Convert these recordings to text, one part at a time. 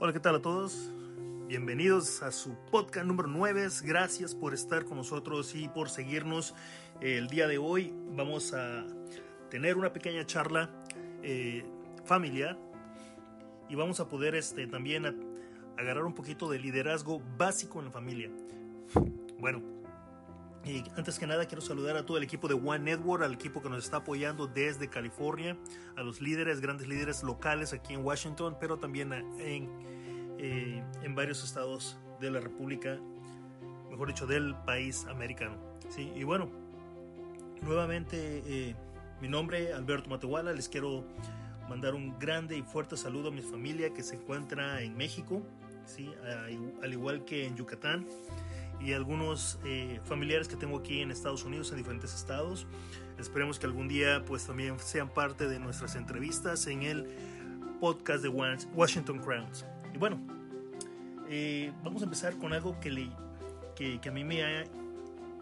Hola, ¿qué tal a todos? Bienvenidos a su podcast número 9. Gracias por estar con nosotros y por seguirnos. El día de hoy vamos a tener una pequeña charla eh, familiar y vamos a poder este, también agarrar un poquito de liderazgo básico en la familia. Bueno, y antes que nada quiero saludar a todo el equipo de One Network, al equipo que nos está apoyando desde California, a los líderes, grandes líderes locales aquí en Washington, pero también en, eh, en varios estados de la República, mejor dicho, del país americano. ¿sí? Y bueno, nuevamente eh, mi nombre Alberto Matehuala, les quiero mandar un grande y fuerte saludo a mi familia que se encuentra en México, ¿sí? al igual que en Yucatán y algunos eh, familiares que tengo aquí en Estados Unidos, en diferentes estados. Esperemos que algún día pues también sean parte de nuestras entrevistas en el podcast de Washington Crowns. Y bueno, eh, vamos a empezar con algo que, le, que, que a mí me ha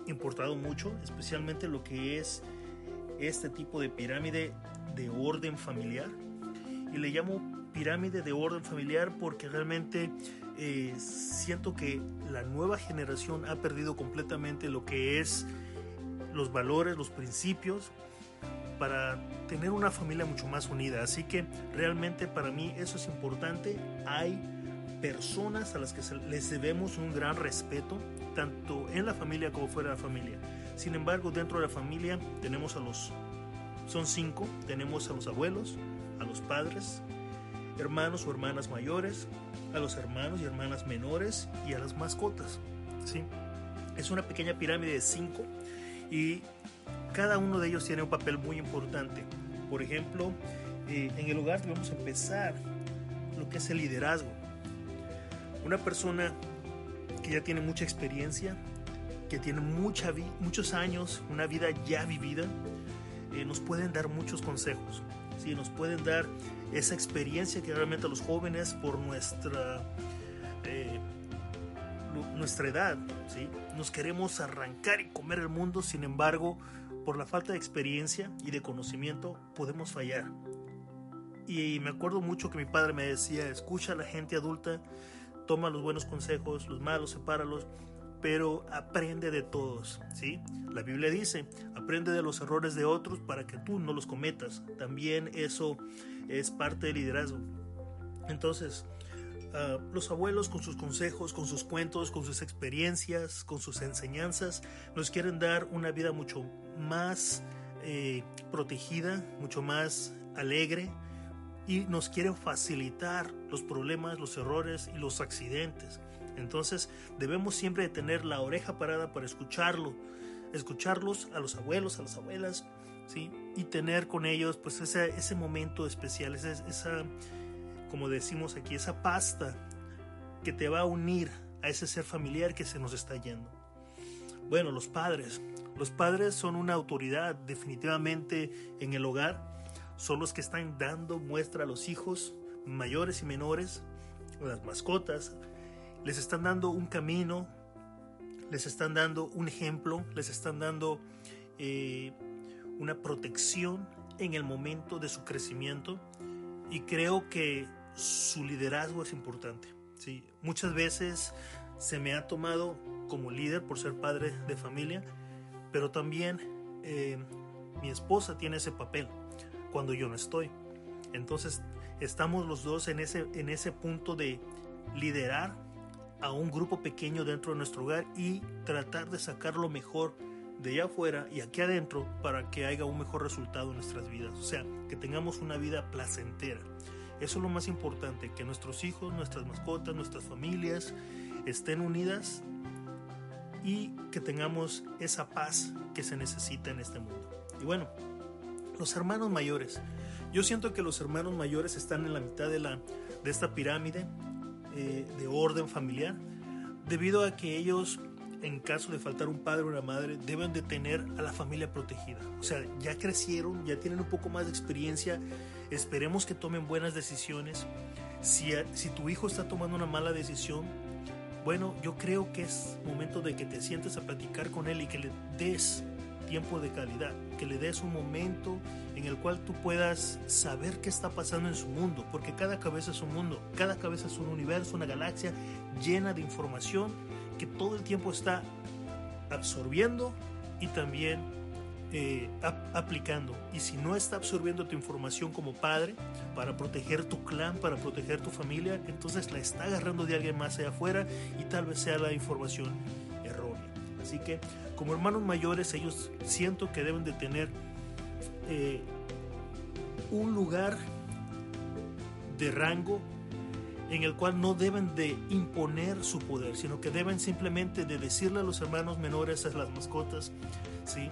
importado mucho, especialmente lo que es este tipo de pirámide de orden familiar. Y le llamo pirámide de orden familiar porque realmente eh, siento que la nueva generación ha perdido completamente lo que es los valores, los principios para tener una familia mucho más unida. Así que realmente para mí eso es importante. Hay personas a las que les debemos un gran respeto, tanto en la familia como fuera de la familia. Sin embargo, dentro de la familia tenemos a los, son cinco, tenemos a los abuelos, a los padres, hermanos o hermanas mayores, a los hermanos y hermanas menores y a las mascotas. ¿sí? Es una pequeña pirámide de cinco y cada uno de ellos tiene un papel muy importante. Por ejemplo, eh, en el hogar debemos empezar lo que es el liderazgo. Una persona que ya tiene mucha experiencia, que tiene mucha muchos años, una vida ya vivida, eh, nos pueden dar muchos consejos. ¿Sí? Nos pueden dar esa experiencia que realmente los jóvenes por nuestra, eh, nuestra edad, ¿sí? nos queremos arrancar y comer el mundo, sin embargo, por la falta de experiencia y de conocimiento podemos fallar. Y me acuerdo mucho que mi padre me decía, escucha a la gente adulta, toma los buenos consejos, los malos, sepáralos, pero aprende de todos, ¿sí? La Biblia dice, aprende de los errores de otros para que tú no los cometas. También eso es parte del liderazgo. Entonces, ah, los abuelos con sus consejos, con sus cuentos, con sus experiencias, con sus enseñanzas, nos quieren dar una vida mucho más eh, protegida, mucho más alegre y nos quieren facilitar los problemas, los errores y los accidentes. Entonces debemos siempre tener la oreja parada para escucharlo, escucharlos a los abuelos, a las abuelas, ¿sí? Y tener con ellos pues ese, ese momento especial, esa, esa, como decimos aquí, esa pasta que te va a unir a ese ser familiar que se nos está yendo. Bueno, los padres. Los padres son una autoridad definitivamente en el hogar. Son los que están dando muestra a los hijos mayores y menores, las mascotas. Les están dando un camino, les están dando un ejemplo, les están dando eh, una protección en el momento de su crecimiento y creo que su liderazgo es importante. ¿sí? Muchas veces se me ha tomado como líder por ser padre de familia, pero también eh, mi esposa tiene ese papel cuando yo no estoy. Entonces estamos los dos en ese, en ese punto de liderar a un grupo pequeño dentro de nuestro hogar y tratar de sacar lo mejor de allá afuera y aquí adentro para que haya un mejor resultado en nuestras vidas. O sea, que tengamos una vida placentera. Eso es lo más importante, que nuestros hijos, nuestras mascotas, nuestras familias estén unidas y que tengamos esa paz que se necesita en este mundo. Y bueno, los hermanos mayores. Yo siento que los hermanos mayores están en la mitad de, la, de esta pirámide eh, de orden familiar, debido a que ellos, en caso de faltar un padre o una madre, deben de tener a la familia protegida. O sea, ya crecieron, ya tienen un poco más de experiencia, esperemos que tomen buenas decisiones. Si, si tu hijo está tomando una mala decisión, bueno, yo creo que es momento de que te sientes a platicar con él y que le des tiempo de calidad, que le des un momento en el cual tú puedas saber qué está pasando en su mundo, porque cada cabeza es un mundo, cada cabeza es un universo, una galaxia llena de información que todo el tiempo está absorbiendo y también eh, aplicando. Y si no está absorbiendo tu información como padre para proteger tu clan, para proteger tu familia, entonces la está agarrando de alguien más allá afuera y tal vez sea la información. Así que como hermanos mayores ellos siento que deben de tener eh, un lugar de rango en el cual no deben de imponer su poder, sino que deben simplemente de decirle a los hermanos menores, a las mascotas, ¿sí?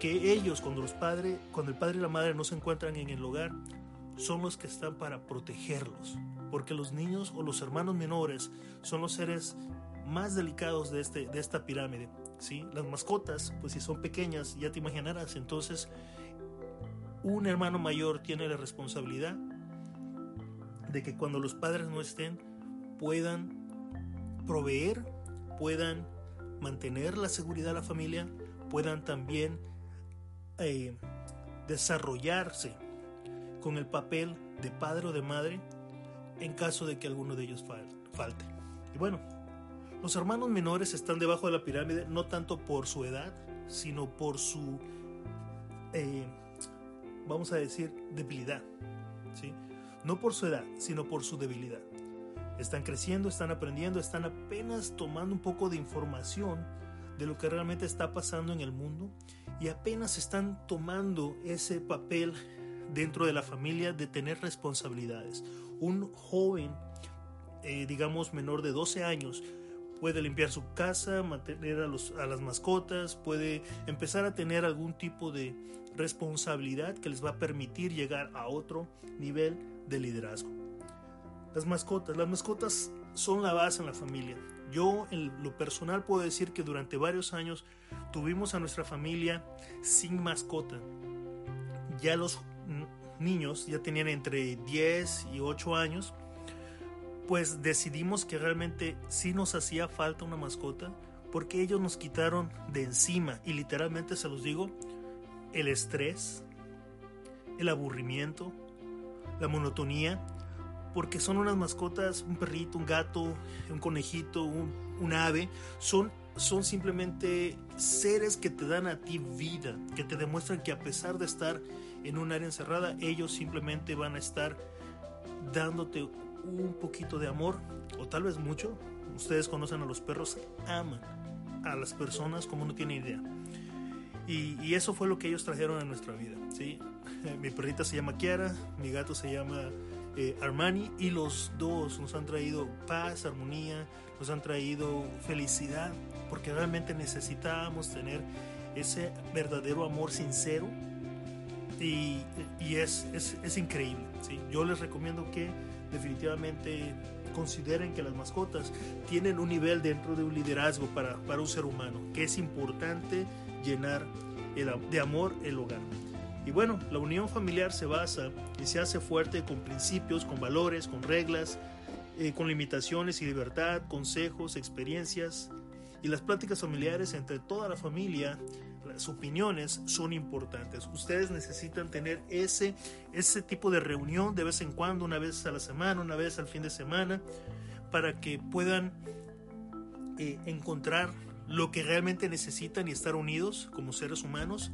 que ellos cuando los padres, cuando el padre y la madre no se encuentran en el hogar, son los que están para protegerlos, porque los niños o los hermanos menores son los seres más delicados de, este, de esta pirámide. ¿sí? Las mascotas, pues si son pequeñas, ya te imaginarás, entonces un hermano mayor tiene la responsabilidad de que cuando los padres no estén, puedan proveer, puedan mantener la seguridad de la familia, puedan también eh, desarrollarse con el papel de padre o de madre en caso de que alguno de ellos falte. Y bueno, los hermanos menores están debajo de la pirámide no tanto por su edad, sino por su, eh, vamos a decir, debilidad. ¿sí? No por su edad, sino por su debilidad. Están creciendo, están aprendiendo, están apenas tomando un poco de información de lo que realmente está pasando en el mundo y apenas están tomando ese papel dentro de la familia de tener responsabilidades. Un joven, eh, digamos menor de 12 años, puede limpiar su casa, mantener a, los, a las mascotas, puede empezar a tener algún tipo de responsabilidad que les va a permitir llegar a otro nivel de liderazgo. Las mascotas, las mascotas son la base en la familia. Yo en lo personal puedo decir que durante varios años tuvimos a nuestra familia sin mascota. Ya los niños ya tenían entre 10 y 8 años pues decidimos que realmente sí nos hacía falta una mascota porque ellos nos quitaron de encima y literalmente se los digo, el estrés, el aburrimiento, la monotonía, porque son unas mascotas, un perrito, un gato, un conejito, un, ave, son, son simplemente seres que te dan a ti vida, que te demuestran que a pesar de estar en un área encerrada, ellos simplemente van a estar dándote un poquito de amor, o tal vez mucho. Ustedes conocen a los perros, aman a las personas como no tiene idea. Y, eso fue lo que ellos trajeron a nuestra vida. ¿sí? mi perrita se llama Kiara, mi gato se llama eh, Armani, y los dos nos han traído paz, armonía, nos han traído felicidad, porque realmente necesitábamos tener ese verdadero amor sincero. Y, y es, es, es increíble. ¿sí? Yo les recomiendo que definitivamente consideren que las mascotas tienen un nivel dentro de un liderazgo para, para un ser humano, que es importante llenar de amor el hogar. Y bueno, la unión familiar se basa y se hace fuerte con principios, con valores, con reglas, eh, con limitaciones y libertad, consejos, experiencias. Y las pláticas familiares entre toda la familia las opiniones son importantes. Ustedes necesitan tener ese, ese tipo de reunión de vez en cuando, una vez a la semana, una vez al fin de semana, para que puedan eh, encontrar lo que realmente necesitan y estar unidos como seres humanos,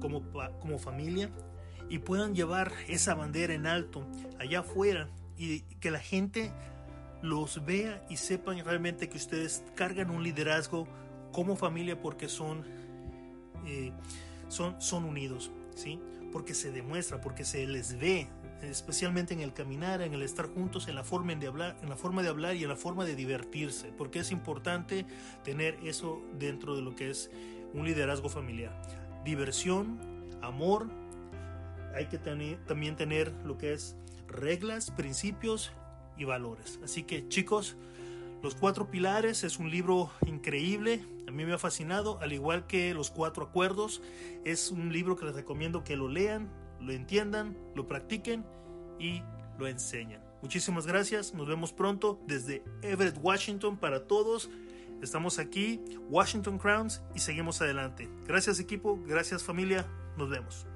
como, como familia, y puedan llevar esa bandera en alto allá afuera y que la gente los vea y sepan realmente que ustedes cargan un liderazgo como familia porque son eh, son, son unidos, ¿sí? Porque se demuestra, porque se les ve, especialmente en el caminar, en el estar juntos, en la forma de hablar, en la forma de hablar y en la forma de divertirse, porque es importante tener eso dentro de lo que es un liderazgo familiar. Diversión, amor, hay que tener, también tener lo que es reglas, principios y valores. Así que chicos, Los Cuatro Pilares es un libro increíble, a mí me ha fascinado, al igual que Los Cuatro Acuerdos, es un libro que les recomiendo que lo lean, lo entiendan, lo practiquen y lo enseñan. Muchísimas gracias, nos vemos pronto desde Everett, Washington para todos. Estamos aquí, Washington Crowns, y seguimos adelante. Gracias equipo, gracias familia, nos vemos.